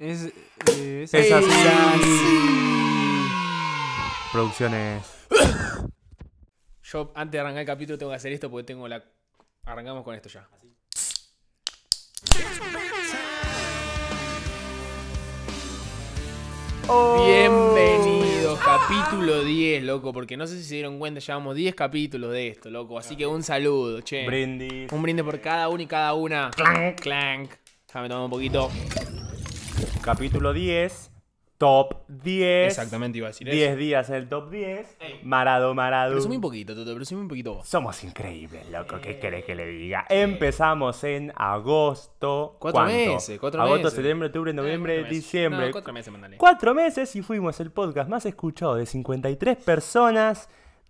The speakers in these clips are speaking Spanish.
Es, eh, es Es así. así. Producciones. Yo antes de arrancar el capítulo tengo que hacer esto porque tengo la... Arrancamos con esto ya. Bienvenidos, capítulo 10, loco, porque no sé si se dieron cuenta, llevamos 10 capítulos de esto, loco, así que un saludo, che. Brindis. Un brinde por cada uno y cada una. Clank, clank. Déjame tomar un poquito. Capítulo 10. Top 10. Exactamente, iba a decir 10 eso. días en el top 10. Marado, marado. Presumí un poquito, Toto, presumí un poquito vos. Somos increíbles, loco. ¿Qué querés que le diga? Empezamos en agosto. Cuatro ¿Cuánto? meses, cuatro agosto, meses. septiembre, octubre, noviembre, cuatro meses. diciembre. No, cuatro meses, mandale. Cuatro meses y fuimos el podcast más escuchado de 53 personas,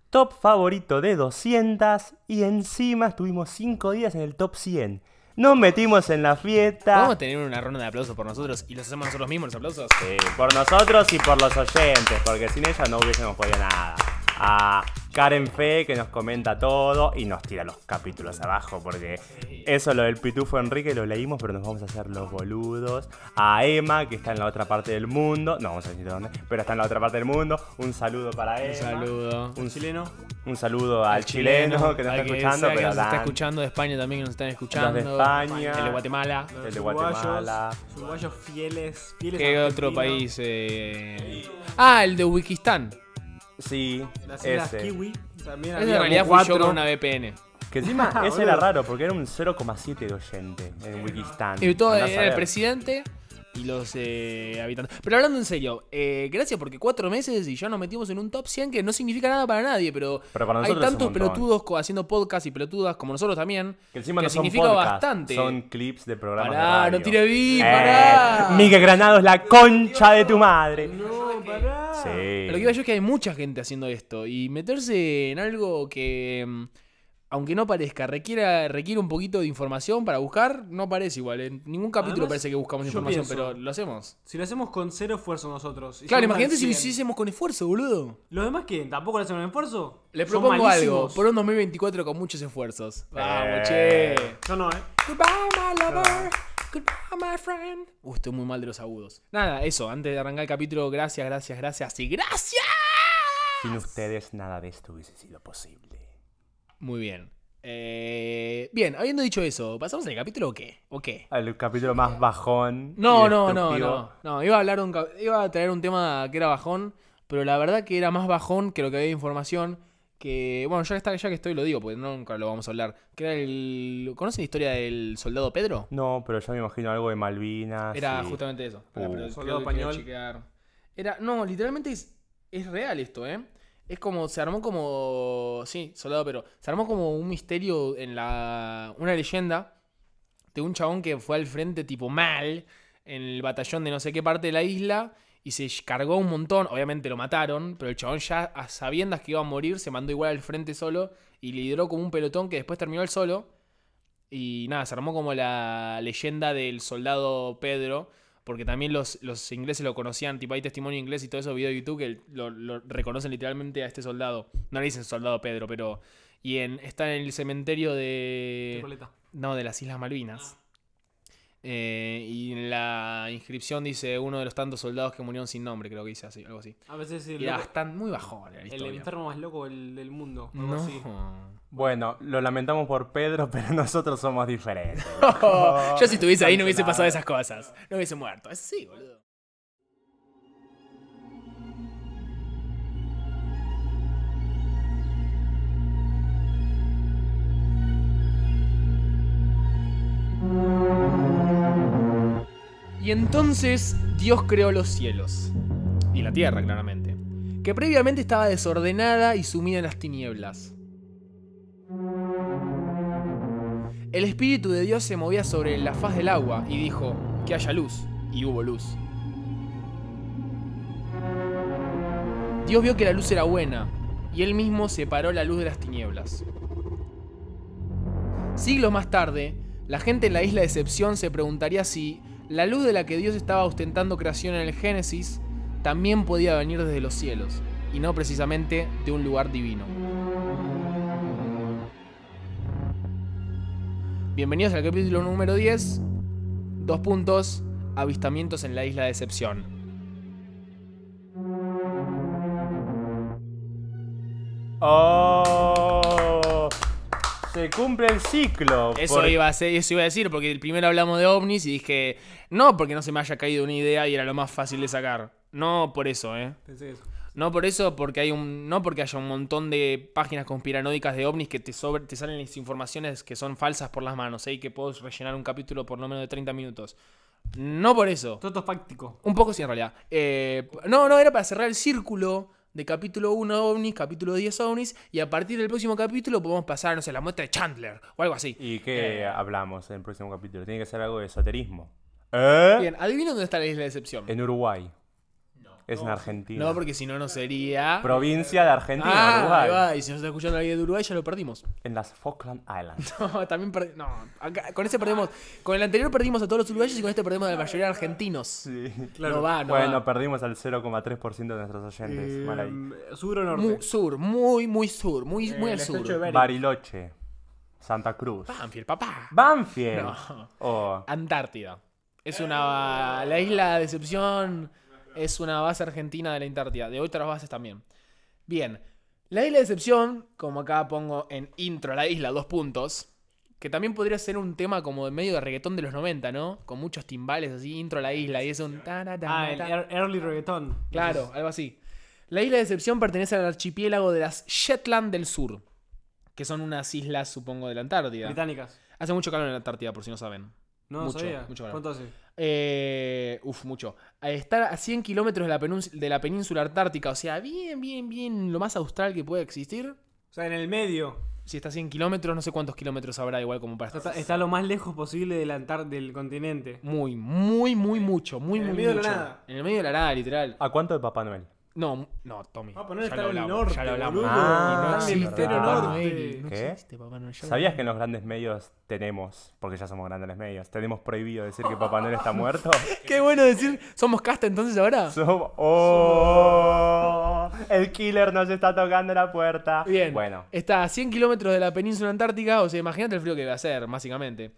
top favorito de 200 y encima estuvimos 5 días en el top 100. Nos metimos en la fiesta. ¿Podemos tener una ronda de aplausos por nosotros y los hacemos nosotros mismos los aplausos? Sí, por nosotros y por los oyentes, porque sin ella no hubiésemos podido nada. A Karen Fe, que nos comenta todo y nos tira los capítulos abajo, porque eso lo del pitufo Enrique lo leímos, pero nos vamos a hacer los boludos. A Emma, que está en la otra parte del mundo, no vamos a decir dónde, pero está en la otra parte del mundo. Un saludo para Emma. Un saludo. Un, chileno. un saludo al, chileno, que nos está escuchando, sea que pero nos está escuchando de España también que nos están escuchando. Los de España. El de Guatemala. Los El de Guatemala. los Uruguayos fieles. fieles ¿Qué otro país? eh? Ah, el de Wikistán. Sí, Las Islas ese. Kiwi. También Ese había en realidad como fui yo cuatro. con una VPN. Que encima Ah, ese era raro, porque era un 0,7 de oyente en Wikistan. Y todo Andá a era el saber. presidente y los eh, habitantes. Pero hablando en serio, eh, gracias porque cuatro meses y ya nos metimos en un top 100 que no significa nada para nadie, pero, Pero para hay es tantos pelotudos haciendo podcast y pelotudas como nosotros también. Que encima que no son significa podcasts, bastante. son clips de programas de Pará, radio. no tire beef, Eh, pará. Miguel Granados, la concha de tu madre. No, pará. Sí. Lo que iba yo es que hay mucha gente haciendo esto y meterse en algo que, mm, aunque no parezca, requiera, requiere un poquito de información para buscar, no parece igual. En ningún capítulo Además, parece que buscamos información, pienso- pero lo hacemos. Si lo hacemos con cero esfuerzo nosotros. y Claro, imagínate si lo 100, hiciésemos con esfuerzo, boludo. ¿Los demás qué? ¿Tampoco le hacen un esfuerzo? Le Son propongo algo, por un 2024 con muchos esfuerzos. Vamos, Eh. che. Yo no, ¿eh? Goodbye, my lover. Goodbye, my friend. Uh, estoy muy mal de los agudos. Nada, eso, antes de arrancar el capítulo, gracias, gracias, gracias y gracias. Sin ustedes nada de esto hubiese sido posible. Muy bien. Eh, bien, habiendo dicho eso, ¿pasamos al capítulo o qué? ¿O qué? El capítulo más bajón. No, no, no, no, no. Iba a hablar un, iba a traer un tema que era bajón, pero la verdad que era más bajón que lo que había de información. Que, bueno, ya que, está, ya que estoy lo digo, porque nunca lo vamos a hablar. Que era el. ¿Conocen la historia del soldado Pedro? No, pero yo me imagino algo de Malvinas. Era y- justamente eso. Uh. Soldado español. Era, no, literalmente es, es real esto, ¿eh? Es como, se armó como, sí, soldado, pero se armó como un misterio en la, una leyenda de un chabón que fue al frente tipo mal en el batallón de no sé qué parte de la isla y se cargó un montón, obviamente lo mataron, pero el chabón ya a sabiendas que iba a morir se mandó igual al frente solo y lideró como un pelotón que después terminó él solo. Y nada, se armó como la leyenda del soldado Pedro, porque también los, los ingleses lo conocían, tipo hay testimonio inglés y todo eso, video de YouTube que lo, lo reconocen literalmente a este soldado. No le dicen soldado Pedro, pero... Y en, está en el cementerio de... No, de las Islas Malvinas. Eh, y en la inscripción dice uno de los tantos soldados que murieron sin nombre, creo que dice así, algo así. A veces el, era bastante muy bajón la el enfermo más loco del, del mundo. algo No. así. Bueno, lo lamentamos por Pedro, pero nosotros somos diferentes. Yo si estuviese ahí no hubiese pasado esas cosas. No hubiese muerto. Es así, boludo. Entonces Dios creó los cielos. Y la tierra, claramente. Que previamente estaba desordenada y sumida en las tinieblas. El Espíritu de Dios se movía sobre la faz del agua y dijo, que haya luz, y hubo luz. Dios vio que la luz era buena, y él mismo separó la luz de las tinieblas. Siglos más tarde, la gente en la isla de Excepción se preguntaría si la luz de la que Dios estaba ostentando creación en el Génesis también podía venir desde los cielos, y no precisamente de un lugar divino. Bienvenidos al capítulo número 10. Dos puntos. avistamientos en la isla de Decepción. ¡Oh! Se cumple el ciclo. Eso, por- iba a ser- eso iba a decir, porque primero hablamos de ovnis y dije, no porque no se me haya caído una idea y era lo más fácil de sacar. No por eso, ¿eh? Pensé eso. No por eso, porque hay un. No porque haya un montón de páginas conspiranoicas de ovnis que te sobre, te salen las informaciones que son falsas por las manos, ¿eh? y que puedo rellenar un capítulo por no menos de 30 minutos. No por eso. Todo esto fáctico. Un poco sí, en realidad. Eh, no, no, era para cerrar el círculo de capítulo 1 ovnis, capítulo 10 ovnis, y a partir del próximo capítulo podemos pasar, no sé, la muestra de Chandler o algo así. ¿Y qué hablamos en el próximo capítulo? Tiene que ser algo de esoterismo. ¿Eh? Bien, adivina dónde está la isla de excepción. En Uruguay. Es en Argentina. No, porque si no, no sería. Provincia de Argentina, Ah, Uruguay. va, y si nos está escuchando alguien de Uruguay, ya lo perdimos. En las Falkland Islands. No, también perdimos. No, acá- con este perdemos. Con el anterior perdimos a todos los uruguayos y con este perdemos a la mayoría de argentinos. Sí. No va, no bueno, va. perdimos al 0,3% de nuestros oyentes. Mal ahí. Eh, sur o norte. Muy sur, muy, muy sur, muy, Eh, muy al sur. Bariloche. Santa Cruz. Banfield, papá. Banfield. No. Oh, Antártida. Es una. La isla de Decepción es una base argentina de la Antártida. De otras bases también. Bien. La isla de Decepción, como acá pongo en intro a la isla, dos puntos. Que también podría ser un tema como de medio de reggaetón de los 90, ¿no? Con muchos timbales así, intro a la isla. Y es un. Ah, el ear- early reggaeton. Claro, algo así. La isla de Decepción pertenece al archipiélago de las Shetland del Sur. Que son unas islas, supongo, de la Antártida. Británicas. Hace mucho calor en la Antártida, por si no saben. No, Mucho, sabía. mucho calor. ¿Cuánto hace? Eh, uf, mucho. Estar a 100 kilómetros de, de la península antártica, o sea, bien, bien, bien, lo más austral que puede existir. O sea, en el medio. Si está a 100 kilómetros, no sé cuántos kilómetros habrá, igual como para estar. está lo más lejos posible del, Antar del continente. Muy, muy, muy mucho, muy, En el muy medio de la mucho. nada. En el medio de la nada, literal. ¿A cuánto de Papá Noel? No, no, Tommy. Papá Noel ya está lo en el hablamos, norte, ya lo hablamos. boludo. Ah, en el existe hemisferio Papá norte. Noel, No ¿Qué? existe Papá Noel, ya lo ¿Sabías que en los grandes medios tenemos, porque ya somos grandes medios, tenemos prohibido decir que Papá Noel está muerto? Qué bueno decir, ¿somos casta entonces ahora? Somos- ¡Oh! El killer nos está tocando la puerta. Bien. Bueno, Está a 100 kilómetros de la península antártica, o sea, imagínate el frío que va a hacer, básicamente.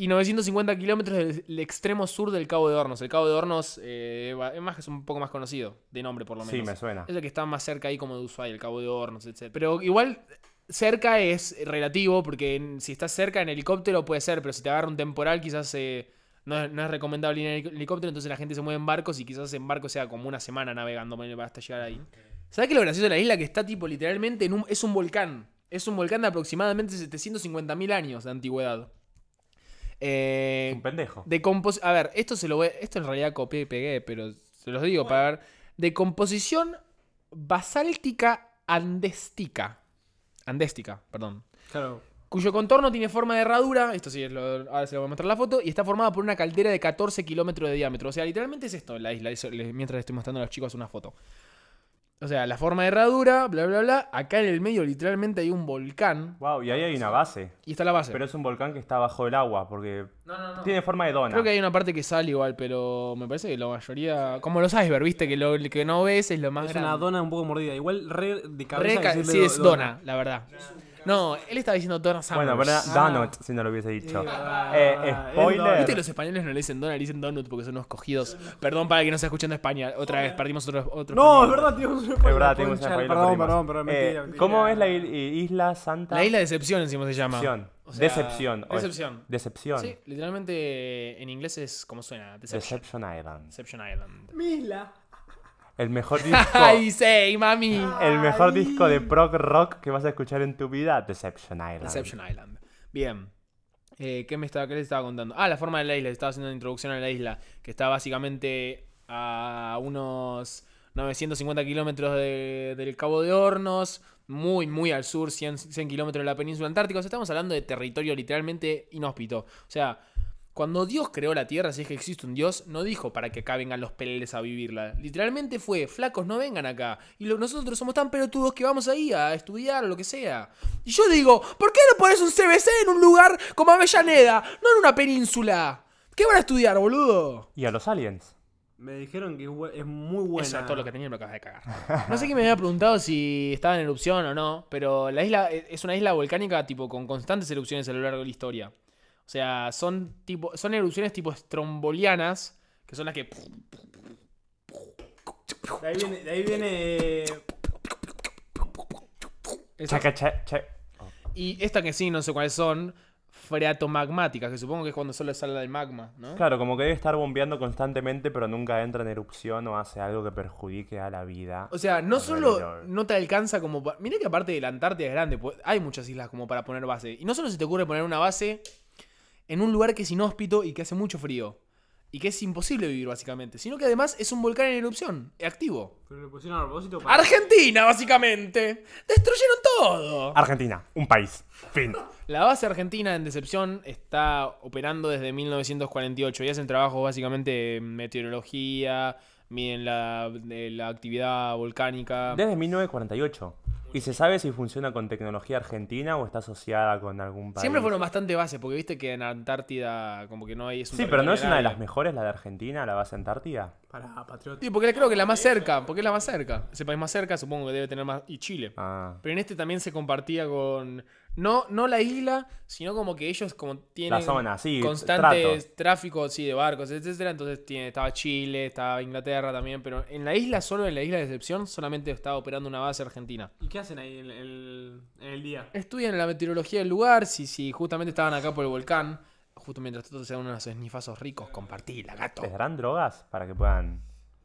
Y 950 kilómetros del extremo sur del Cabo de Hornos. El Cabo de Hornos eh, es, un poco más conocido, de nombre por lo menos. sí, me suena. Es el que está más cerca ahí como de Ushuaia, el Cabo de Hornos, etc. Pero igual, cerca es relativo, porque en- si estás cerca en helicóptero puede ser, pero si te agarra un temporal quizás eh, no, es, no es recomendable ir en helic- helicóptero, entonces la gente se mueve en barcos y quizás en barco sea como una semana navegando hasta llegar ahí. ¿Sabes qué es lo gracioso de la isla? Que está tipo literalmente en un... Es un volcán. Es un volcán de aproximadamente 750.000 años de antigüedad. Eh, Un pendejo. de compos a ver, esto se lo voy, esto en realidad copié y pegué, pero se los digo para ver. De composición basáltica andéstica. Andéstica, perdón. Claro. Cuyo contorno tiene forma de herradura. Esto sí, es lo- ahora se lo voy a mostrar la foto. Y está formada por una caldera de 14 kilómetros de diámetro. O sea, literalmente es esto la isla. eso les- mientras les estoy mostrando a los chicos una foto. O sea, la forma de herradura, bla, bla, bla. Acá en el medio, literalmente hay un volcán. Wow, y ahí hay una base. Y está la base. Pero es un volcán que está bajo el agua, porque no, no, no. tiene forma de dona. Creo que hay una parte que sale igual, pero me parece que la mayoría. Como los iceberg, viste, que lo que no ves es lo más Es grande. una dona un poco mordida. Igual re de Re cabeza. ca- decirle sí, es dona, la verdad. No, él estaba diciendo Donna Summers. Bueno, pero era Ah. Donut, si no lo hubiese dicho. Ah, Eh, es spoiler. Viste que los españoles no le dicen Donna, le dicen Donut porque son unos cogidos. Perdón para que no se escuchen de España. Otra vez, perdimos otro. otro No, es español. verdad, tío. Es verdad, tenemos una Perdón, perdón, lo perdón, perdimos. mentira, Eh, mentira. ¿Cómo es la il- isla Santa? La isla de Decepción encima se llama. Decepción. O sea, Decepción. o es- Decepción. Decepción. Sí, literalmente en inglés es como suena. Deception. Deception Island. Deception Island. Misla. El mejor disco. ¡Ay, sí, mami! el mejor disco de prog rock que vas a escuchar en tu vida, Deception Island. Deception Island. Bien. Eh, ¿qué, me estaba, ¿Qué les estaba contando? Ah, la forma de la isla. Estaba haciendo una introducción a la isla. Que está básicamente a unos 950 kilómetros de- del Cabo de Hornos. Muy, muy al sur, 100, 100 kilómetros de la península antártica. O sea, estamos hablando de territorio literalmente inhóspito. O sea, cuando Dios creó la Tierra, si es que existe un Dios, no dijo para que acá vengan los peleles a vivirla. Literalmente fue, flacos, no vengan acá. Y lo- nosotros somos tan pelotudos que vamos ahí a estudiar o lo que sea. Y yo digo, ¿por qué no pones un CBC en un lugar como Avellaneda? No en una península. ¿Qué van a estudiar, boludo? Y a los aliens. Me dijeron que es muy buena. Eso es todo lo que tenía me acabas de cagar. No sé quién me había preguntado si estaba en erupción o no, pero la isla eh, es una isla volcánica tipo con constantes erupciones a lo largo de la historia. O sea, son tipo son erupciones tipo estrombolianas que son las que... De ahí viene. De ahí viene. Chaca, cha- cha- Y esta que sí, no sé cuáles son, freatomagmáticas, que supongo que es cuando solo sale el magma, ¿no? Claro, como que debe estar bombeando constantemente, pero nunca entra en erupción o hace algo que perjudique a la vida. O sea, no solo no te alcanza como... Mira que aparte de la Antártida es grande, pues, hay muchas islas como para poner base. Y no solo se te ocurre poner una base en un lugar que es inhóspito y que hace mucho frío. Y que es imposible vivir básicamente. Sino que además es un volcán en erupción, activo. Pero le pusieron a propósito para. Argentina, básicamente. Destruyeron todo. Argentina, un país. Fin. La base argentina en Decepción está operando desde 1948 y hacen trabajos básicamente en meteorología, miden la, de la actividad volcánica. Desde 1948. ¿Y se sabe si funciona con tecnología argentina o está asociada con algún país? Siempre fueron bastante bases, porque viste que en Antártida como que no hay... es un Sí, pero no es una de las mejores la de Argentina, la base Antártida. Para Patriota. Sí, porque creo que la más cerca, porque es la más cerca. Ese país más cerca supongo que debe tener más... Y Chile. Ah. Pero en este también se compartía con... No, no la isla, sino como que ellos como tienen... La zona, sí, Constantes tráfico, sí, de barcos, etcétera. Entonces tiene, estaba Chile, estaba Inglaterra también. Pero en la isla, solo en la isla de Decepción, solamente estaba operando una base argentina. ¿Y qué hacen ahí en el, en el día? Estudian la meteorología del lugar, si, si justamente estaban acá por el volcán. Justo mientras tanto se dan unos esnifazos ricos. Compartila, gato. ¿Les darán drogas para que puedan...?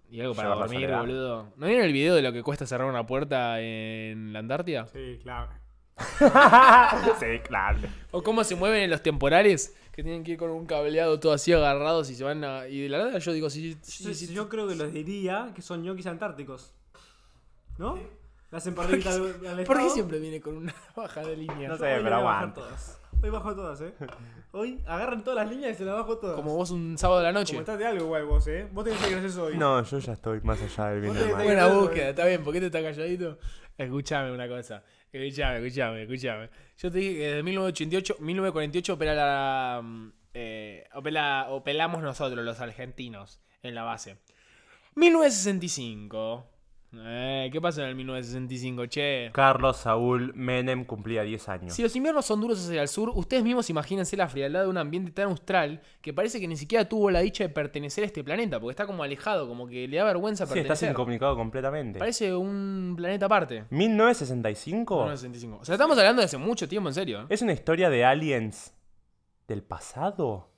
Y algo para Llevar dormir, boludo. ¿No vieron el video de lo que cuesta cerrar una puerta en la Antártida? Sí, claro. sí, claro. O cómo se mueven en los temporales, que tienen que ir con un cableado todo así agarrados y se van a... Y de la nada yo digo, sí, sí, Yo, sí, yo creo que los diría que son ñoquis antárticos. ¿No? Le hacen al, al ¿Por qué siempre viene con una baja de línea? No sé, pero aguanta. Hoy bajo todas, eh. Hoy agarran todas las líneas y se las bajo todas. Como vos un sábado de la Como noche. estás de algo igual vos, eh. Vos tenés que gracioso hoy. No, yo ya estoy más allá del bien y del mal. Buena búsqueda, está bien, ¿por qué te estás calladito? Escuchame una cosa. Escuchame, escuchame, escuchame. Yo te dije que desde 1988, 1948 opera la. mm, eh, opela- operamos nosotros, los argentinos, en la base. 1965. Eh, ¿Qué pasó en el 1965, che? Carlos Saúl Menem cumplía 10 años. Si los inviernos son duros hacia el sur, ustedes mismos imagínense la frialdad de un ambiente tan austral que parece que ni siquiera tuvo la dicha de pertenecer a este planeta, porque está como alejado, como que le da vergüenza Sí, estás pertenecer. incomunicado completamente. Parece un planeta aparte. 1965 1965. O sea, estamos hablando de hace mucho tiempo, en serio. ¿eh? es una historia de aliens del pasado.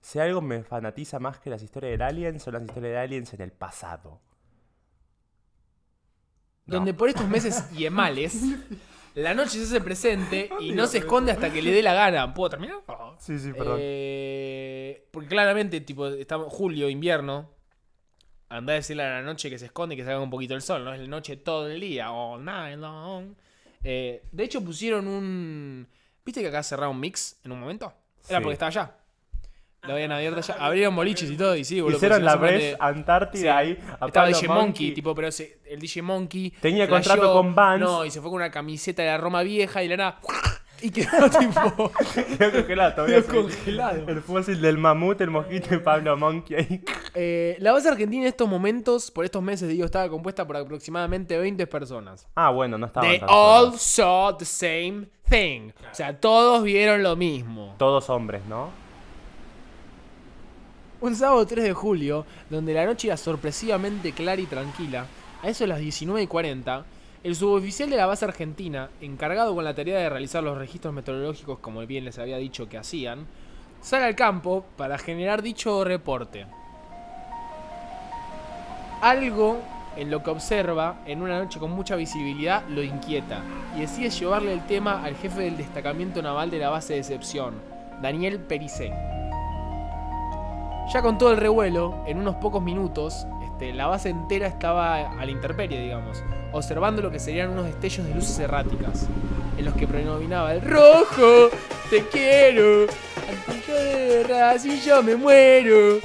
Si algo me fanatiza más que las historias de aliens, son las historias de aliens en el pasado. No. Donde por estos meses yemales, la noche se hace presente y no se esconde hasta que le dé la gana. ¿Puedo terminar? Sí, sí, perdón. Eh, porque claramente, tipo, estamos julio, invierno. Andá a decirle a la noche que se esconde y que salga un poquito el sol, ¿no? Es la noche todo el día, all night long. Eh, de hecho, pusieron un. ¿Viste que acá cerraron mix en un momento? Era Sí. porque estaba allá. Lo habían abierto allá. Abrieron boliches y todo, y sí, boludo. Hicieron la mete- Antártida Sí. ahí. a Estaba Pablo DJ Monkey, tipo, pero ese- el DJ Monkey. Tenía flasheó, contrato con Vans. No, y se fue con una camiseta de la Roma vieja y la nada. Y quedó tipo. Quedó congelado todavía. Quedó congelado. El fósil del mamut, el mosquito y Pablo Monkey ahí. Eh, la base argentina en estos momentos, por estos meses, digo, estaba compuesta por aproximadamente 20 personas. Ah, bueno, no estaban They tan all saw the same thing. O sea, todos vieron lo mismo. Todos hombres, ¿no? Un sábado 3 de julio, donde la noche era sorpresivamente clara y tranquila, a eso de las 19 y 40, el suboficial de la base argentina, encargado con la tarea de realizar los registros meteorológicos como bien les había dicho que hacían, sale al campo para generar dicho reporte. Algo en lo que observa en una noche con mucha visibilidad lo inquieta y decide llevarle el tema al jefe del destacamento naval de la base de excepción, Daniel Pericé. Ya con todo el revuelo, en unos pocos minutos, este, la base entera estaba a la intemperie, digamos, observando lo que serían unos destellos de luces erráticas, en los que predominaba el rojo, te quiero, si yo me muero,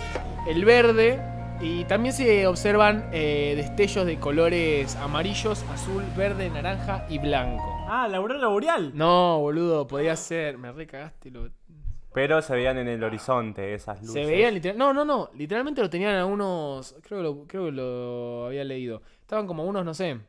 el verde, y también se observan eh, destellos de colores amarillos, azul, verde, naranja y blanco. Ah, la aurora boreal. No, boludo, podría ser, me recagaste lo... Pero se veían en el horizonte esas luces. Se veían literal... No, no, no. Literalmente lo tenían a unos... Creo que lo, creo que lo había leído. Estaban como a unos, no sé,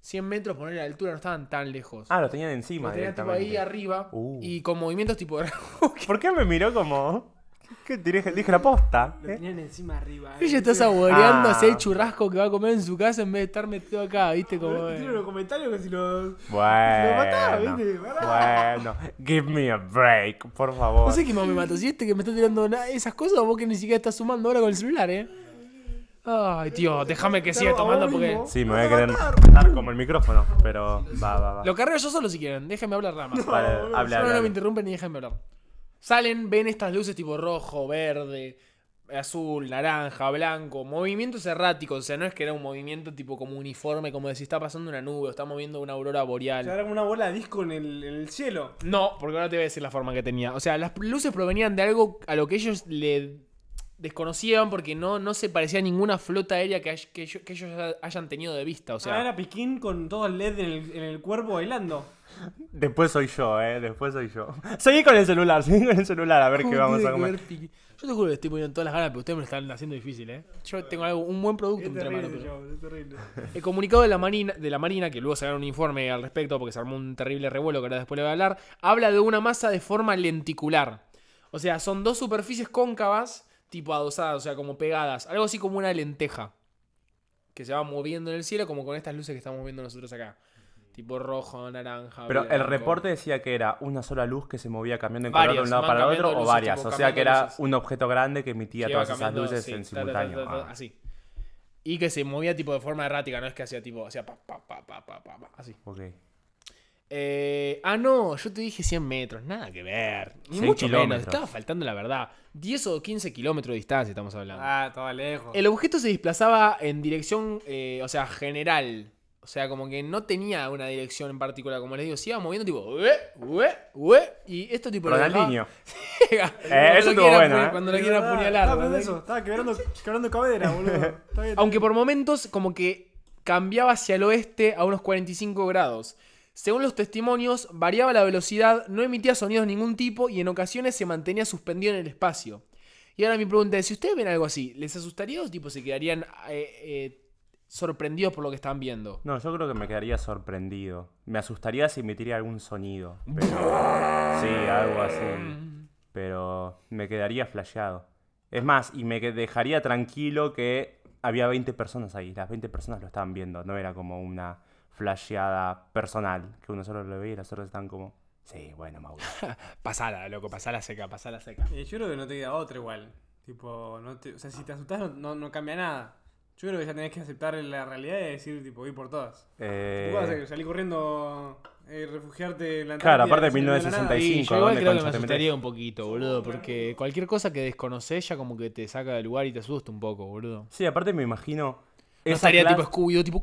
100 metros por la altura. No estaban tan lejos. Ah, lo tenían encima lo tenían tipo ahí arriba. Uh. Y con movimientos tipo... ¿Por qué me miró como.? ¿Qué dije, dije la posta? Lo ¿eh? tenían encima arriba. Ella está saboreando Ah. hacer el churrasco que va a comer en su casa en vez de estar metido acá, ¿viste? Como. Boludo, Tiene eh. los comentarios que si los. Bueno. mataba, ¿viste? Bueno. Give me a break, por favor. No sé qué más me mata, si este que me está tirando esas cosas o vos que ni siquiera estás sumando ahora con el celular, ¿eh? Ay, tío, déjame que siga tomando porque. Sí, me voy a querer matar como el micrófono, pero va, va, va. Lo carreo yo solo si quieren, déjenme hablar nada más. Vale, No, no, hable, no me interrumpen ni déjenme hablar. Salen, ven estas luces tipo rojo, verde, azul, naranja, blanco, movimientos erráticos, o sea, no es que era un movimiento tipo como uniforme, como de si está pasando una nube o está moviendo una aurora O boreal. sea, era como una bola de disco en el, en el cielo. No, porque ahora te voy a decir la forma que tenía. O sea, las luces provenían de algo a lo que ellos le desconocían porque no, no se parecía a ninguna flota aérea que, hay- que ellos, que ellos hayan tenido de vista. O sea, sea, era Piquín con todo el LED en el, en el cuerpo bailando. Después soy yo, eh. Después soy yo. Seguí con el celular, seguí con el celular a ver ¿cómo qué vamos a comer. Yo te juro que estoy poniendo todas las ganas, pero ustedes me lo están haciendo difícil, ¿eh? Yo tengo algo, un buen producto Es entre manos. terrible, pero- yo, es terrible. El comunicado de la, Marina, de la Marina, que luego sacaron un informe al respecto porque se armó un terrible revuelo que ahora después le voy a hablar, habla de una masa de forma lenticular. O sea, son dos superficies cóncavas, tipo adosadas, o sea, como pegadas. Algo así como una lenteja. Que se va moviendo en el cielo como con estas luces que estamos viendo nosotros acá. Tipo rojo, naranja. Pero el reporte decía que era una sola luz que se movía cambiando en color de un lado para el otro o varias. tipo, O sea que era un objeto grande que emitía Que todas esas luces sí, en ta, ta, ta, simultáneo. ta, Ah. Así. Y que se movía tipo de forma errática, no es que hacía tipo, hacía pa, pa, pa, pa, pa, pa, pa, así. Ok. Eh, ah, no, yo te dije 100 metros, nada que ver. Ni 100 mucho menos, kilómetros. estaba faltando la verdad. 10 o 15 kilómetros de distancia estamos hablando. Ah, estaba lejos. El objeto se desplazaba en dirección, eh, o sea, general. O sea, como que no tenía una dirección en particular. Como les digo, se iba moviendo tipo, ue, ue, ue. Y esto tipo Ronaldinho. Eh, lo eso estuvo bueno, eh. Cuando lo quieran apuñalar. Estaba pensando ¿verdad? eso, estaba quebrando, quebrando cabera, boludo. Aunque por momentos como que cambiaba hacia el oeste a unos 45 grados. Según los testimonios, variaba la velocidad, no emitía sonidos de ningún tipo y en ocasiones se mantenía suspendido en el espacio. Y ahora mi pregunta es, si ustedes ven algo así, ¿les asustaría o tipo se quedarían eh, eh, sorprendidos por lo que están viendo? No, yo creo que me quedaría sorprendido. Me asustaría si emitiría algún sonido. Pero. Sí, algo así. Pero me quedaría flasheado. Es más, y me dejaría tranquilo que había 20 personas ahí. Las 20 personas lo estaban viendo. No era como una flasheada personal. Que uno solo lo veía y los otros están como. Sí, bueno, Mauro. Pasala, loco, pasala seca, pasala seca. Eh, yo creo que no te queda otra igual. Tipo, no te, o sea, si te asustás no, no, no cambia nada. Yo creo que ya tenés que aceptar la realidad y decir, tipo, ir por todas. Eh, ¿Qué vas a hacer? ¿Salir corriendo, eh, refugiarte en la Claro, aparte de sin ver la nada? 1965. Sí, yo igual ¿dónde creo que me asustaría un poquito, boludo, porque cualquier cosa que desconoces ya como que te saca del lugar y te asusta un poco, boludo. Sí, aparte me imagino. No esa estaría clase- tipo Scooby-Doo, tipo...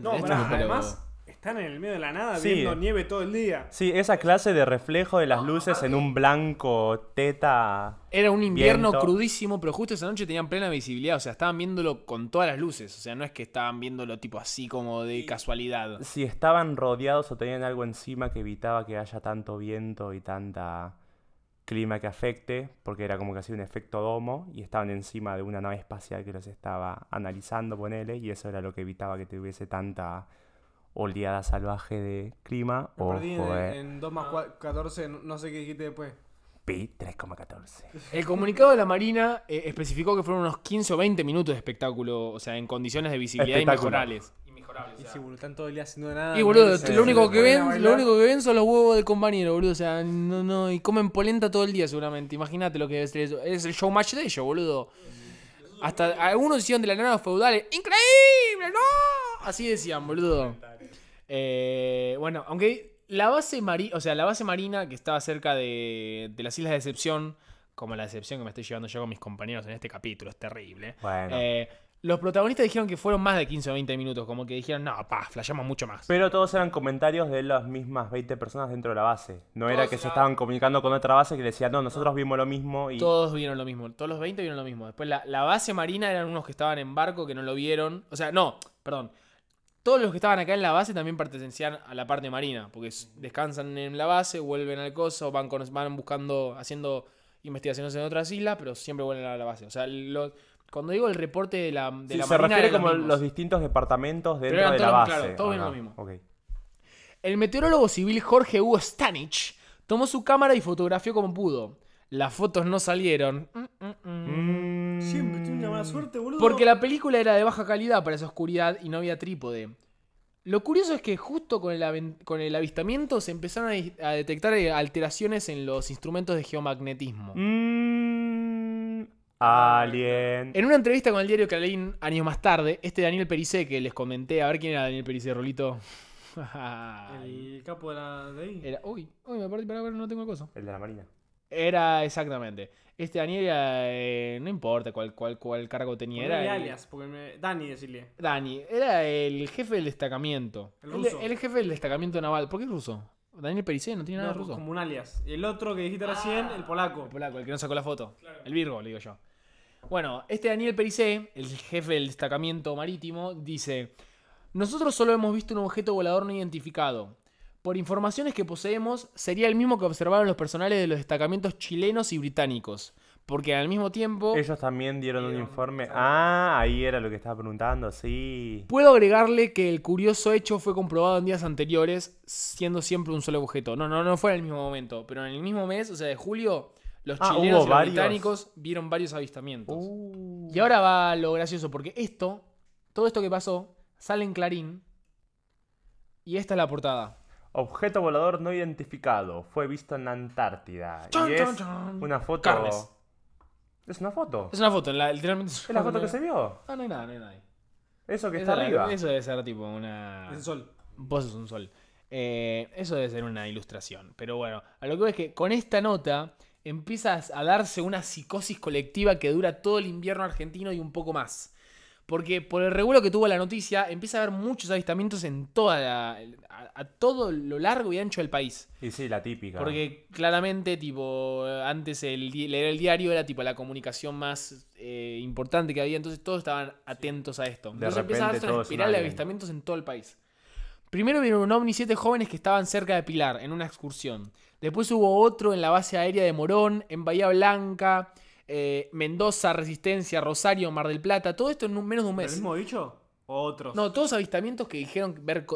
No, además están en el medio de la nada Sí. viendo nieve todo el día. Sí, esa clase de reflejo de las luces en un blanco teta. Era un invierno Viento. crudísimo, pero justo esa noche tenían plena visibilidad. O sea, estaban viéndolo con todas las luces. O sea, no es que estaban viéndolo tipo así como de casualidad. Si estaban rodeados o tenían algo encima que evitaba que haya tanto viento y tanta clima que afecte, porque era como que hacía un efecto domo y estaban encima de una nave espacial que los estaba analizando, ponele, y eso era lo que evitaba que tuviese tanta oleada salvaje de clima. Me Ojo, perdí en, en 2 más 4, 14, no- sé qué dijiste después. Pi 3,14. El comunicado de la Marina eh, especificó que fueron unos 15 o 20 minutos de espectáculo. O sea, en condiciones de visibilidad Y si boludo, están todo el día haciendo nada. Y boludo, lo único que ven, lo único que ven son los huevos del compañero, boludo. O sea, no, no, y comen polenta todo el día seguramente. Imagínate lo que debe ser eso. Es el showmatch de ellos, boludo. Hasta algunos hicieron de la nada feudales. ¡Increíble! ¡No! Así decían, boludo. Eh, bueno, aunque la base marina, o sea, la base marina que estaba cerca de, de las Islas de Decepción, como la decepción que me estoy llevando yo con mis compañeros en este capítulo, es terrible. Bueno. Eh, los protagonistas dijeron que fueron más de 15 o 20 minutos, como que dijeron, no, pa, flasheamos mucho más. Pero todos eran comentarios de las mismas 20 personas dentro de la base. No era Todos que se eran- estaban comunicando con otra base que decía, no, nosotros vimos lo mismo y... Todos vieron lo mismo, todos los 20 vieron lo mismo. Después la, la base marina eran unos que estaban en barco que no lo vieron. O sea, no, perdón. Todos los que estaban acá en la base también pertenecían a la parte marina, porque s- descansan en la base, vuelven al coso, van, con- van buscando, haciendo investigaciones en otras islas, pero siempre vuelven a la base. O sea, lo- cuando digo el reporte de la, de Sí, la se marina refiere como los distintos departamentos dentro eran de la todos- base. claro, Ajá, lo mismo. El meteorólogo civil Jorge Hugo Stanich tomó su cámara y fotografió como pudo. Las fotos no salieron. Mm, mm, mm. Siempre tiene una mala suerte, boludo. Porque la película era de baja calidad para esa oscuridad y no había trípode. Lo curioso es que justo con el, aven- con el avistamiento se empezaron a, a detectar eh, alteraciones en los instrumentos de geomagnetismo. Mm. Alien. En una entrevista con el diario Clarín años más tarde, este Daniel Pericé que les comenté, a ver quién era Daniel Pericé, Rolito. El capo de la de ahí. Era, uy, uy, me perdí para ver, no tengo el coso. El de la marina. Era exactamente. Este Daniel era, eh, no importa cuál, cuál, cuál cargo tenía, era el- alias, porque me... Dani, decirle. Dani, era el jefe del destacamiento. El ruso. el jefe del destacamiento naval. ¿Por qué es ruso? Daniel Pericé no tiene nada No, de ruso. como un alias. Y el otro que dijiste recién, el polaco. El polaco, el que no sacó la foto. El Virgo, le digo yo. Bueno, este Daniel Pericé, el jefe del destacamiento marítimo, dice: Nosotros solo hemos visto un objeto volador no identificado. Por informaciones que poseemos, sería el mismo que observaron los personales de los destacamentos chilenos y británicos. Porque al mismo tiempo. Ellos también dieron un informe. Ah, ahí era lo que estaba preguntando, sí. Puedo agregarle que el curioso hecho fue comprobado en días anteriores, siendo siempre un solo objeto. No, no, no fue en el mismo momento, pero en el mismo mes, o sea, de julio, los Ah, chilenos y los varios. británicos vieron varios avistamientos. Uh. Y ahora va lo gracioso, porque esto, todo esto que pasó, sale en Clarín. Y esta es la portada. Objeto volador no identificado. Fue visto en la Antártida. Chan, y es chan. una foto. Carles. Es una foto. Es una foto, la- literalmente es Es la foto que se vio. Ah, no hay nada, no hay nada. ahí. Eso que está arriba. Eso debe ser tipo una. El sol. Vos sos un sol. Eh, eso debe ser una ilustración. Pero bueno, a lo que veo es que con esta nota empiezas a darse una psicosis colectiva que dura todo el invierno argentino y un poco más. Porque por el revuelo que tuvo la noticia, empieza a haber muchos avistamientos en toda la- a, a todo lo largo y ancho del país. Y sí, la típica. Porque claramente, tipo, antes el, leer el diario era tipo la comunicación más eh, importante que había, entonces todos estaban atentos a esto. De Entonces empieza a darse una espiral de avistamientos en todo el país. Primero vieron un ovni siete jóvenes que estaban cerca de Pilar, en una excursión. Después hubo otro en la base aérea de Morón, en Bahía Blanca, eh, Mendoza, Resistencia, Rosario, Mar del Plata. Todo esto en un- menos de un ¿El mes. mismo bicho? ¿O otros? No, todos avistamientos que dijeron ver...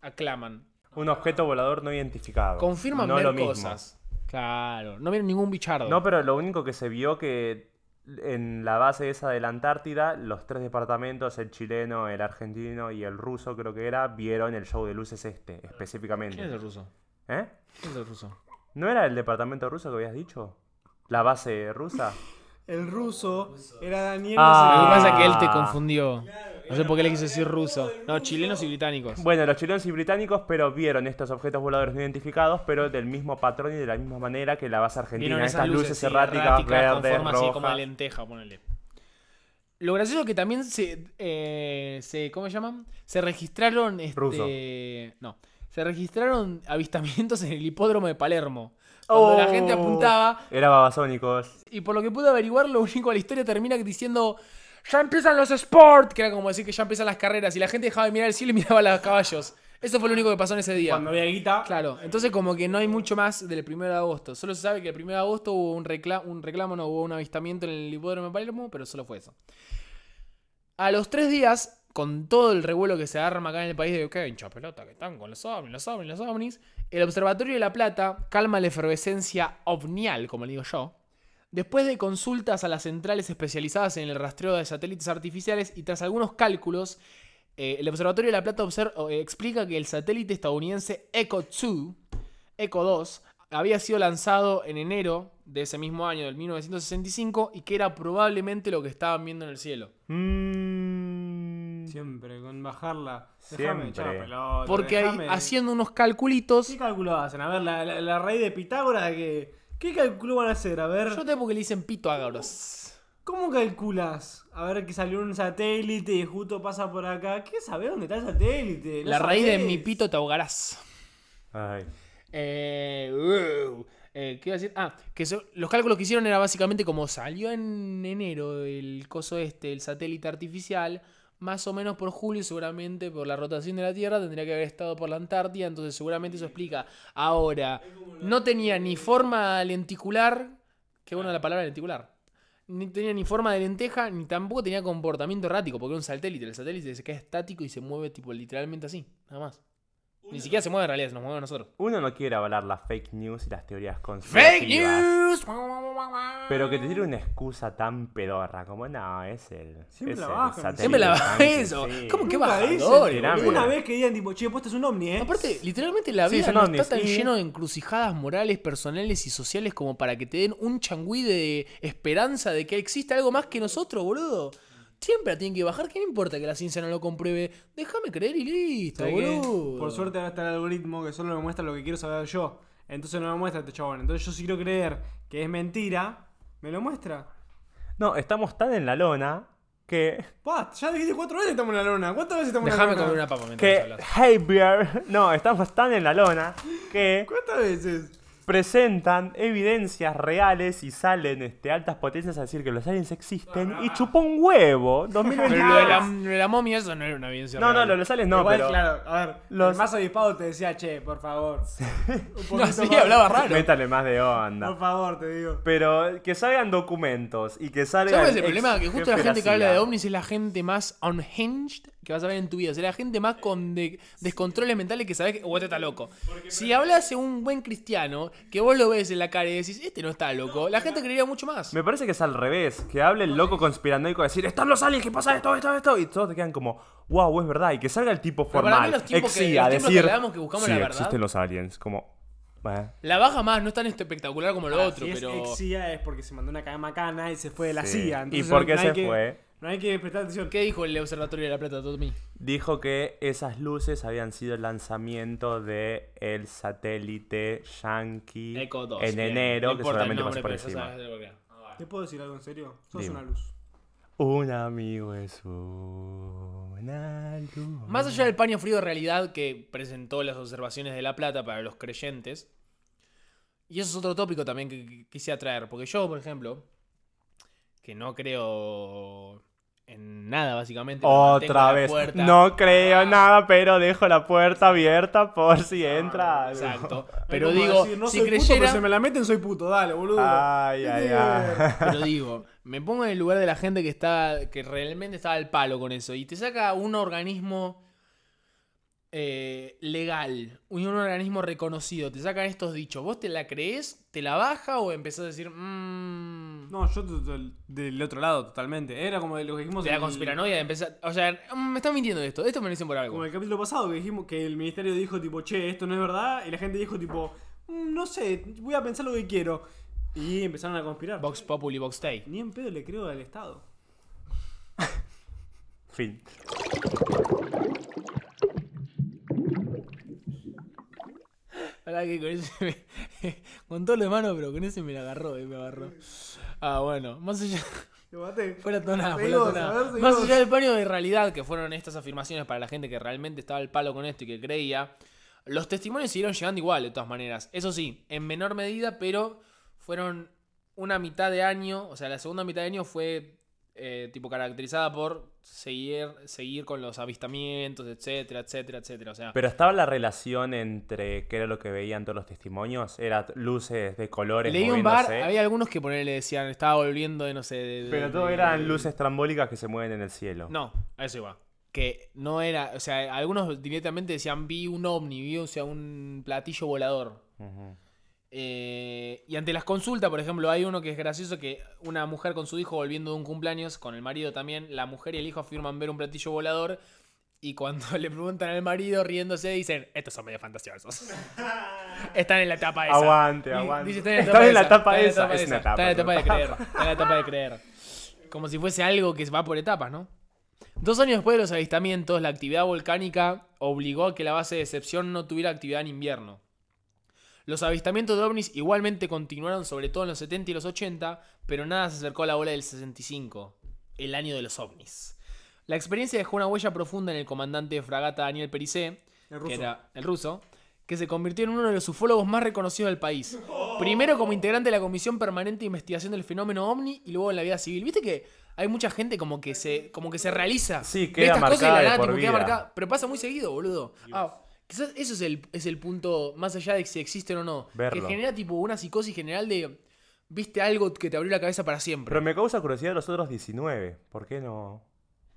aclaman. Un objeto volador no identificado. Confirman no ver lo mismo. cosas. Claro, no vieron ningún bichardo. No, pero lo único que se vio que en la base esa de la Antártida, los tres departamentos, el chileno, el argentino y el ruso, creo que era, vieron el show de luces este, específicamente. ¿Quién es el ruso? ¿Eh? ¿Quién es el ruso? ¿No era el departamento ruso que habías dicho? ¿La base rusa? El ruso era Daniel. Ah. Lo que pasa qué. es que él te confundió. No sé por qué le quiso decir ruso. No, chilenos y británicos. Bueno, los chilenos y británicos, pero vieron estos objetos voladores no identificados, pero del mismo patrón y de la misma manera que la base argentina. Vieron Estas luces, sí, erráticas, erráticas, con verdes, forma así como de lenteja, ponele. Lo gracioso es que también se, eh, se ¿cómo se llaman? Se registraron este, Ruso. no, se registraron avistamientos en el hipódromo de Palermo. Cuando la Oh. gente apuntaba Era babasónicos. y por lo que pude averiguar, lo único de la historia termina diciendo ya empiezan los sports, que era como decir que ya empiezan las carreras y la gente dejaba de mirar el cielo y miraba a los caballos. Eso fue lo único que pasó en ese día. Cuando había guita. Claro, entonces como que no hay mucho más del 1 de agosto. Solo se sabe que el 1 de agosto hubo un, recla- un reclamo, no hubo un avistamiento en el hipódromo de Palermo, pero solo fue eso. A los tres días, con todo el revuelo que se arma acá en el país de que hincha pelota, que están con los ovnis, los ovnis, los ovnis, el Observatorio de La Plata calma la efervescencia ovnial, como le digo yo, Después de consultas a las centrales especializadas en el rastreo de satélites artificiales y tras algunos cálculos, eh, el Observatorio de La Plata eh, explica que el satélite estadounidense Echo 2, Echo 2, había sido lanzado en enero de ese mismo año, del 1965, y que era probablemente lo que estaban viendo en el cielo. Mm. Siempre, con bajarla. Siempre. Déjame echar la pelota. Porque ahí, haciendo unos calculitos, ¿Qué cálculo hacen? A ver, la, la- la raíz de Pitágoras, ¿qué, ¿qué cálculo van a hacer? A ver, yo tengo porque le dicen Pitágoras. ¿cómo calculas? A ver, que salió un satélite y justo pasa por acá. ¿Qué sabés dónde está el satélite? No La raíz de mi pito te ahogarás. Ay. Eh, uh, eh, ¿Qué iba a decir? Ah, que so- los cálculos que hicieron era básicamente como salió en enero el coso este, el satélite artificial, más o menos por julio, seguramente por la rotación de la Tierra, tendría que haber estado por la Antártida, entonces seguramente eso explica. Ahora, no tenía ni forma lenticular, qué buena la palabra lenticular, ni tenía ni forma de lenteja, ni tampoco tenía comportamiento errático, porque era un satélite, el satélite se queda estático y se mueve tipo literalmente así, nada más. Ni siquiera se mueve en realidad, se nos mueve a nosotros. Uno no quiere avalar las fake news y las teorías ¡Fake conspirativas. news! Pero que te tire una excusa tan pedorra como no, es el. Siempre es la bajan. Siempre la baja yankee, eso. sí. ¿Cómo que bajadores? Una vez que digan, tipo, che, posta es un ovni, ¿eh? Aparte, literalmente la Sí, vida no está tan y- lleno de encrucijadas morales, personales y sociales como para que te den un changüí de esperanza de que existe algo más que nosotros, boludo. Siempre la tienen que bajar, ¿qué me importa que la ciencia no lo compruebe? Déjame creer y listo, boludo. Por suerte ahora está el algoritmo que solo me muestra lo que quiero saber yo. Entonces no me muestra este chabón. Entonces yo si quiero creer que es mentira, me lo muestra. No, estamos tan en la lona que. Pa, ya dijiste cuatro veces estamos en la luna. ¿Cuántas veces estamos Déjame en la comer luna? una papa mientras que hablas. Javier. No, estamos tan en la lona que ¿Cuántas veces? Presentan evidencias reales y salen este, altas potencias a decir que los aliens existen y chupó un huevo. Pero lo de, la, 2022. lo de la momia, eso no era una evidencia. No, no, real. lo de los aliens no, Igual, pero. claro, a ver, los- el más avispado te decía, che, por favor. Un poquito No, sí, más. hablaba raro. Métale más de Por onda. favor, te digo. Pero que salgan documentos y que salgan. ¿Sabes el problema? Que justo la gente que habla de ovnis es la gente más unhinged que vas a ver en tu vida. Es la gente más con de- descontroles mentales que sabes que o este está loco. Si hablas de un buen cristiano, que vos lo ves en la cara y decís, este no está loco, la gente creería mucho más. Me parece que es al revés, que hable el loco conspiranoico a decir, están los aliens, que pasa esto, esto, esto, y todos te quedan como, wow, es verdad, y que salga el tipo Pero para formal, mí los tipos que- los tipos que decir, hablamos que buscamos sí, la verdad". existen los aliens, como, "Bueno". La baja más, no es tan espectacular como lo Ahora, otro, si pero. es CIA es porque se mandó una cagada macana y se fue de la Sí. CIA. ¿Y Entonces por qué no hay se que- fue? No hay que prestar atención. ¿Qué dijo el Observatorio de la Plata, Tommy? Dijo que esas luces habían sido el lanzamiento de el satélite Yankee Eco 2. en bien. enero, No que solamente nombre, pasó por encima. qué. ¿Te puedo decir algo en serio? Sos Dime. una luz. Un amigo es una luz. Más allá del paño frío de realidad que presentó las observaciones de La Plata para los creyentes, y eso es otro tópico también que que quisiera traer, porque yo, por ejemplo, que no creo en nada básicamente. Otra vez. puerta- No creo nada, pero dejo la puerta abierta por si entra. algo. Exacto. Pero digo, decir, no si soy puto, creyera... pero se me la meten, soy puto. Dale, boludo. Ay, ay, ay. Pero digo, me pongo en el lugar de la gente que está, que realmente estaba al palo con eso. Y te saca un organismo eh, legal, un organismo reconocido, te sacan estos dichos. ¿Vos te la crees? ¿Te la baja o empezás a decir, mmm, No, yo del otro lado, totalmente. Era como lo que dijimos de la conspiranoia? De empezar, o sea, mm, me están mintiendo de esto. Esto me lo dicen por algo. Como el capítulo pasado que dijimos que el ministerio dijo tipo, che, esto no es verdad. Y la gente dijo tipo, "Mm, no sé, voy a pensar lo que quiero. Y empezaron a conspirar. Vox Populi, Vox Day. Ni en pedo le creo al Estado. Fin. Que con ese me- con todo lo demás, pero con ese me la agarró, eh, me agarró. Ah, bueno, más allá. Maté. Fue la tonada, fue la tonada. Más allá del paño de realidad que fueron estas afirmaciones para la gente que realmente estaba al palo con esto y que creía, los testimonios siguieron llegando igual, de todas maneras. Eso sí, en menor medida, pero fueron una mitad de año, o sea, la segunda mitad de año fue eh, tipo caracterizada por seguir, seguir con los avistamientos, etcétera, etcétera, etcétera. O sea, Pero estaba la relación entre qué era lo que veían todos los testimonios. Era luces de colores leí un bar, había algunos que ponerle decían, estaba volviendo de no sé. de- de- Pero todo de- eran luces trambólicas que se mueven en el cielo. No, a eso iba. Que no era, o sea, algunos directamente decían vi un ovni, vi o sea, un platillo volador. Eh, y ante las consultas, por ejemplo, hay uno que es gracioso que una mujer con su hijo volviendo de un cumpleaños, con el marido también, la mujer y el hijo afirman ver un platillo volador. Y cuando le preguntan al marido riéndose, dicen, estos son medio fantasiosos. Están en la etapa esa. Aguante, aguante. están en la etapa esa, están en la esa. etapa Es esa, una etapa, Están en la etapa de creer. Están en la etapa de creer. Como si fuese algo que va por etapas, ¿no? Dos años después de los avistamientos, la actividad volcánica obligó a que la base de excepción no tuviera actividad en invierno. Los avistamientos de ovnis igualmente continuaron sobre todo en los 70 y los 80, pero nada se acercó a la ola del 65, el año de los ovnis. La experiencia dejó una huella profunda en el comandante de fragata Daniel Pericé, El que ruso. era el ruso, que se convirtió en uno de los ufólogos más reconocidos del país. Primero como integrante de la Comisión Permanente de Investigación del Fenómeno OVNI y luego en la vida civil. ¿Viste que hay mucha gente como que se, como que se realiza? Sí, queda estas cosas y marcada la de nada, por tipo, queda vida. marcada. Pero pasa muy seguido, boludo. Ah, quizás eso es el, es el punto, más allá de si existen o no. Verlo. Que genera tipo una psicosis general de... Viste algo que te abrió la cabeza para siempre. Pero me causa curiosidad los otros 19. ¿Por qué no?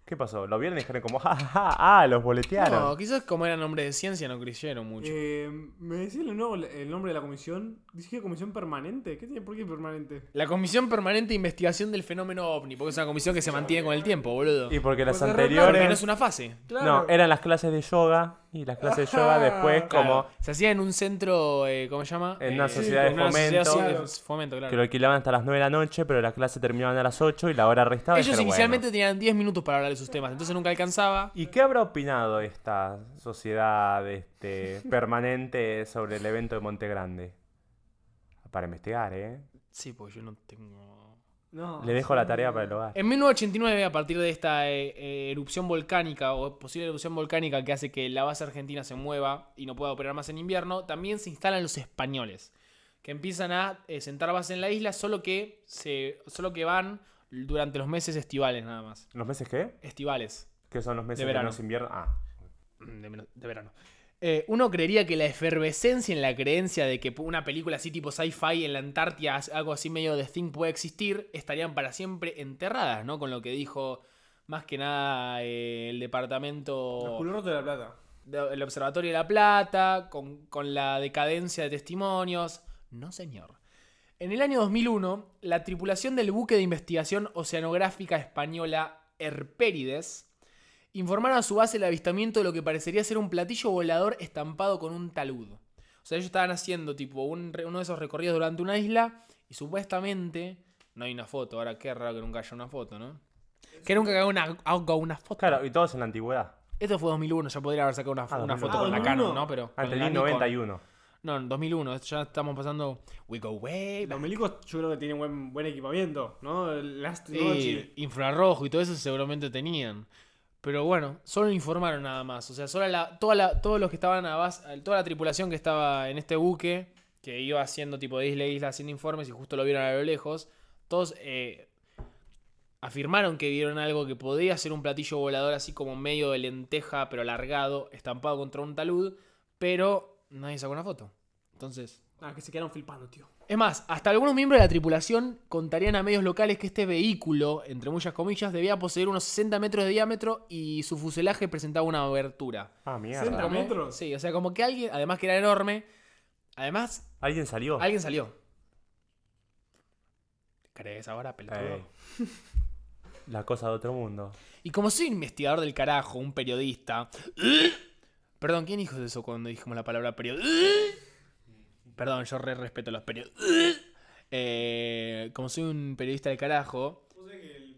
¿Qué pasó? ¿Lo vieron y dijeron como, ja, ja, ja, ah, los boletearon? No, quizás como eran hombres de ciencia no creyeron mucho. Eh, ¿Me decís el, nuevo, el nombre de la comisión? ¿Dice que comisión permanente? ¿Qué tiene por qué permanente? La Comisión Permanente de Investigación del Fenómeno OVNI, porque es una comisión que se mantiene con el tiempo, boludo. Y porque las Pues es re Porque anteriores... no es una fase. No, eran las clases de yoga y las clases de yoga después como se hacía en un centro, eh, ¿cómo se llama? En una Eh, sociedad de en una sociedad, fomento. de fomento, claro. que lo alquilaban hasta las 9 de la noche, pero las clases terminaban a las 8 y la hora restaba. y Ellos dijeron, inicialmente bueno. tenían 10 minutos para hablar de sus temas, entonces nunca alcanzaba. ¿Y qué habrá opinado esta sociedad este, permanente sobre el evento de Monte Grande? Para investigar, ¿eh? Sí, porque yo no tengo... No, Le dejo la tarea para el hogar. En 1989, a partir de esta eh, eh, erupción volcánica o posible erupción volcánica que hace que la base argentina se mueva y no pueda operar más en invierno, también se instalan los españoles, que empiezan a eh, sentar base en la isla, solo que, se, solo que van durante los meses estivales nada más. ¿Los meses qué? Estivales. ¿Qué son los meses De de, verano. invierno? Ah, Mm, de verano. Eh, uno creería que la efervescencia en la creencia de que una película así tipo sci-fi en la Antártida, algo así medio de Thing puede existir, estarían para siempre enterradas, ¿no? Con lo que dijo más que nada eh, el departamento, culos de la plata. de- el Observatorio de la Plata, con, con la decadencia de testimonios. No, señor. En el año 2001, la tripulación del buque de investigación oceanográfica española Herpérides informaron a su base el avistamiento de lo que parecería ser un platillo volador estampado con un talud. O sea, ellos estaban haciendo tipo un re- uno de esos recorridos durante una isla y supuestamente no hay una foto. Ahora qué raro que nunca haya una foto, ¿no? Que nunca haga una, haga una foto. claro, y todos en la antigüedad. Esto fue 2001, ya podría haber sacado una, Ah, una 2001. foto Ah, con la 2001. Canon, ¿no? Pero Ante la el Nikon. 91. No, en 2001, esto ya estamos pasando We Go Way Los milicos yo creo que tienen buen, buen equipamiento, ¿no? El Last Sí, infrarrojo y todo eso seguramente tenían. Pero bueno, solo informaron nada más. O sea, solo la, toda la, todos los que estaban a base, toda la tripulación que estaba en este buque, que iba haciendo tipo de isla a isla haciendo informes y justo lo vieron a lo lejos, todos eh, afirmaron que vieron algo que podía ser un platillo volador así como medio de lenteja pero alargado, estampado contra un talud, pero nadie sacó una foto. Entonces, Ah, que se quedaron flipando, tío. Es más, hasta algunos miembros de la tripulación contarían a medios locales que este vehículo, entre muchas comillas, debía poseer unos 60 metros de diámetro y su fuselaje presentaba una abertura. Ah, mierda. Centro. Como- metros? Sí, o sea, como que alguien, además que era enorme, además, ¿Alguien salió? alguien salió. ¿Crees ahora, pelotudo? La cosa de otro mundo. Y como soy un investigador del carajo, un periodista. Perdón, ¿quién dijo eso cuando dijimos la palabra periodista? Perdón, yo re respeto a los periodistas. Eh, como soy un periodista del carajo,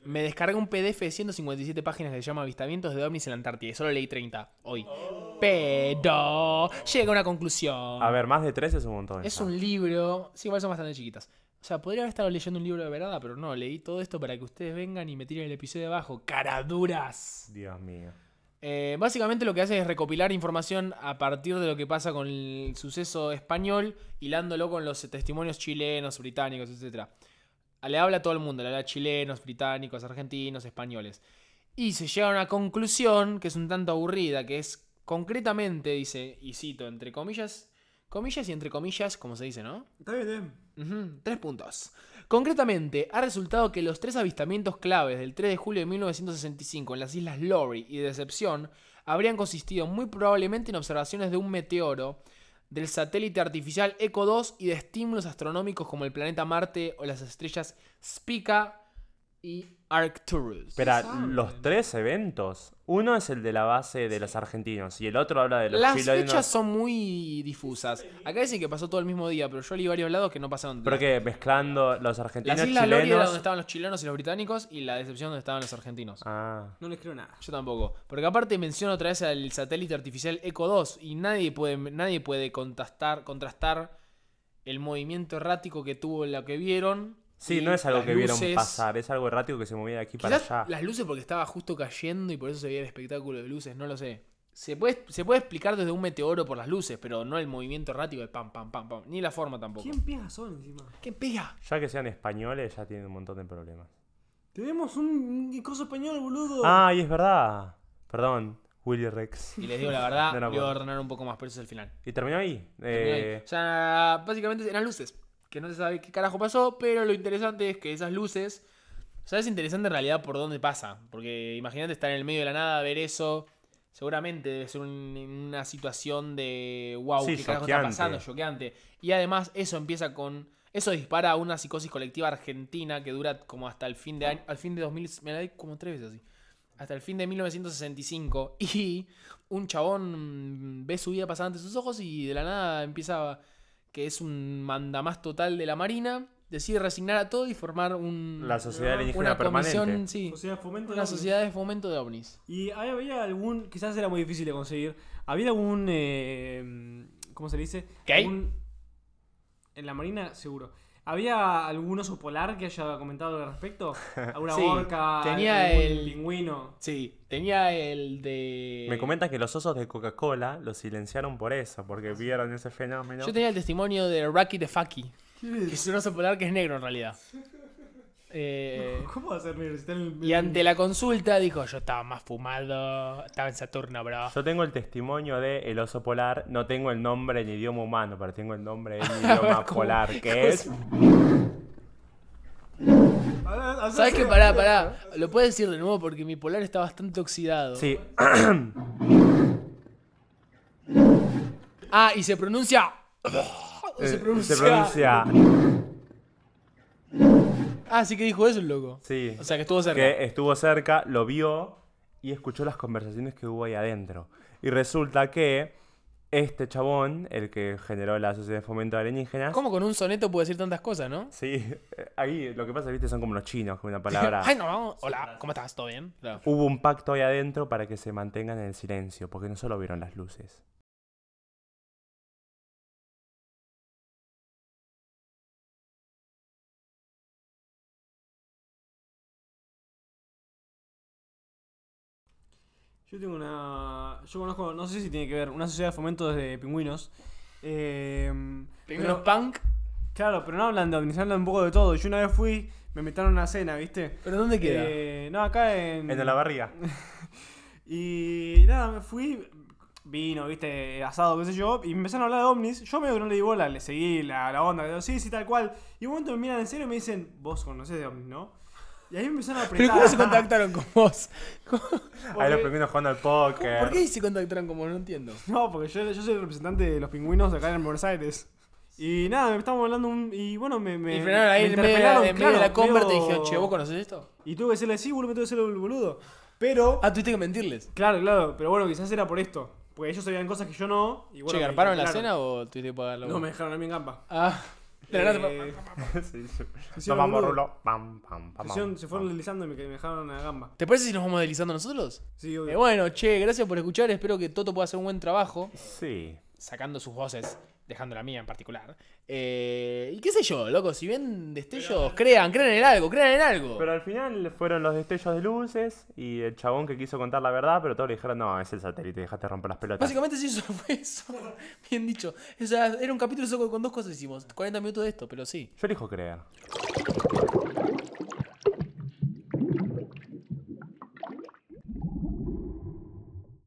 me descargué un PDF de 157 páginas que se llama Avistamientos de ovnis en la Antártida. Y solo leí 30 hoy. Pero llega a una conclusión. A ver, más de tres es un montón. Es un libro. Sí, igual son bastante chiquitas. O sea, podría haber estado leyendo un libro de verdad, pero no, leí todo esto para que ustedes vengan y me tiren el episodio de abajo. ¡Caraduras! Dios mío. Eh, básicamente lo que hace es recopilar información a partir de lo que pasa con el suceso español, hilándolo con los testimonios chilenos, británicos, etc. Le habla a todo el mundo, le habla a chilenos, británicos, argentinos, españoles. Y se llega a una conclusión que es un tanto aburrida, que es concretamente, dice, y cito, entre comillas, comillas y entre comillas, como se dice, ¿no? Está bien, está bien. Tres puntos. Concretamente, ha resultado que los tres avistamientos claves del 3 de julio de 1965 en las islas Lowry y Decepción habrían consistido muy probablemente en observaciones de un meteoro, del satélite artificial Echo 2 y de estímulos astronómicos como el planeta Marte o las estrellas Spica y Arcturus. Espera, saben? los tres eventos. Uno es el de la base de los argentinos y el otro habla de los Las chilenos. fechas son muy difusas. Acá dicen que pasó todo el mismo día, pero yo leí varios lados que no pasaron. Pero que mezclando los argentinos Las islas Lori era chilenos. donde estaban los chilenos y los británicos y la decepción donde estaban los argentinos. Ah. No les creo nada. Yo tampoco. Porque aparte menciono otra vez al satélite artificial Echo 2 y nadie puede, nadie puede contrastar, contrastar el movimiento errático que tuvo lo que vieron. Sí, no es algo que vieron pasar, es algo errático que se movía de aquí para Quizás allá. las luces porque estaba justo cayendo y por eso se veía el espectáculo de luces, no lo sé. Se puede, se puede explicar desde un meteoro por las luces, pero no el movimiento errático de pam, pam, pam, pam. Ni la forma tampoco. ¿Quién pega son encima? ¿Qué pega? Ya que sean españoles, ya tienen un montón de problemas. Tenemos un, un coso español, boludo. Ah, y es verdad. Perdón, Willy Rex. Y les digo la verdad, No, no le voy a puedo. ordenar un poco más, pero eso es el final. ¿Y terminó ahí? Terminó ahí. Eh, O sea, básicamente eran luces. Que no se sabe qué carajo pasó, pero lo interesante es que esas luces O sea, es interesante en realidad por dónde pasa. Porque imagínate estar en el medio de la nada, ver eso. Seguramente debe ser un- una situación de wow, Sí, qué carajo está pasando, choqueante. Y además, eso empieza con. Eso dispara una psicosis colectiva argentina que dura como hasta el fin de año. Al fin de 2000. Me la di como tres veces así. Hasta el fin de 1965. Y un chabón ve su vida pasar ante sus ojos y de la nada empieza. Que es un mandamás total de la marina. Decide resignar a todo y formar un. La sociedad alienígena una comisión, permanente. sí. Sociedad de fomento de Una ovnis. sociedad de fomento de ovnis. Y ahí había algún, quizás era muy difícil de conseguir. ¿Había algún, eh, ¿cómo se le dice? ¿Qué hay? Algún- en la marina, seguro. ¿Había algún oso polar que haya comentado al respecto? ¿Alguna Sí, orca? tenía el- pingüino? Sí, tenía el de. Me comentan que los osos de Coca-Cola los silenciaron por eso, porque vieron ese fenómeno. Yo tenía el testimonio de Rocky the Fucky. Que es un oso polar que es negro en realidad. Eh, ¿Cómo va a ser negro? Si está en el- y ante la consulta dijo: Yo estaba más fumado, estaba en Saturno, bro. Yo tengo el testimonio de el oso polar, no tengo el nombre en idioma humano, pero tengo el nombre en idioma ¿Cómo? polar, que es... Ah, ah, ¿Sabes ah, qué? ah, Pará, pará. Lo puedes decir de nuevo porque mi polar está bastante oxidado. Sí, Ah, y se pronuncia. eh, se pronuncia. se pronuncia... Ah, sí que dijo eso el loco. Sí, O sea que estuvo cerca. que estuvo cerca, lo vio y escuchó las conversaciones que hubo ahí adentro. Y resulta que este chabón, el que generó la Sociedad de Fomento de Alienígenas... ¿Cómo con un soneto puede decir tantas cosas, no? Sí, eh, ahí lo que pasa, viste, son como los chinos, con una palabra... Ay, no. Hola, ¿cómo estás? ¿Todo bien? Claro. Hubo un pacto ahí adentro para que se mantengan en el silencio, porque no solo vieron las luces. Yo tengo una. Yo conozco, no sé si tiene que ver, una sociedad de fomento de pingüinos. Eh, pero- punk. Claro, pero no hablan de ovnis, hablan un poco de todo. Yo una vez fui, me metieron a una cena, ¿viste? ¿Pero dónde queda? Eh, no, acá en. En la barriga. Y nada, me fui, vino, viste, asado, qué sé yo, y me empezaron a hablar de ovnis. Yo medio que no le di bola, le seguí la, la onda, digo, sí, sí, tal cual. Y un momento me miran en serio y me dicen, vos conocés de ovnis, ¿no? Y ahí me empezaron a ¿Pero apretar. cómo se contactaron con vos? ¿Cómo- Ahí los pingüinos jugando al póker. ¿Por qué se contactaron con vos? No entiendo. No, porque yo, yo soy el representante de los pingüinos de acá en Buenos Aires. Y nada, me estábamos hablando un, y bueno, me, me y frenaron ahí me en medio, de la- en medio de la claro, conversa y dijeron, che, ¿vos conocés esto? Y tuve que decirle, sí, boludo, me tuve que el boludo. Pero, Ah, tuviste que mentirles. claro, claro, pero bueno, quizás era por esto. Porque ellos sabían cosas que yo no. Y bueno, che, ¿garparon la cena o tuviste que pagar la No, me dejaron a mí en gamba. Ah, de la nada se Eh, sí, sí. hicieron Tomamos boludo. rulo. Pam, pam, pam, se, hicieron- pam, se fueron pam. deslizando y me, me dejaron a gamba. ¿Te parece si nos vamos deslizando nosotros? Sí, obvio. Eh, bueno, che, gracias por escuchar. Espero que Toto pueda hacer un buen trabajo. Sí. Sacando sus voces, dejando la mía en particular. Eh, y qué sé yo, loco, si ven destellos, crean, crean en algo, crean en algo. Pero al final fueron los destellos de luces y el chabón que quiso contar la verdad, pero todos le dijeron, no, es el satélite, dejaste romper las pelotas. Básicamente sí, eso fue eso. Bien dicho. O sea, era un capítulo solo con dos cosas hicimos. 40 minutos de esto, pero sí. Yo elijo creer.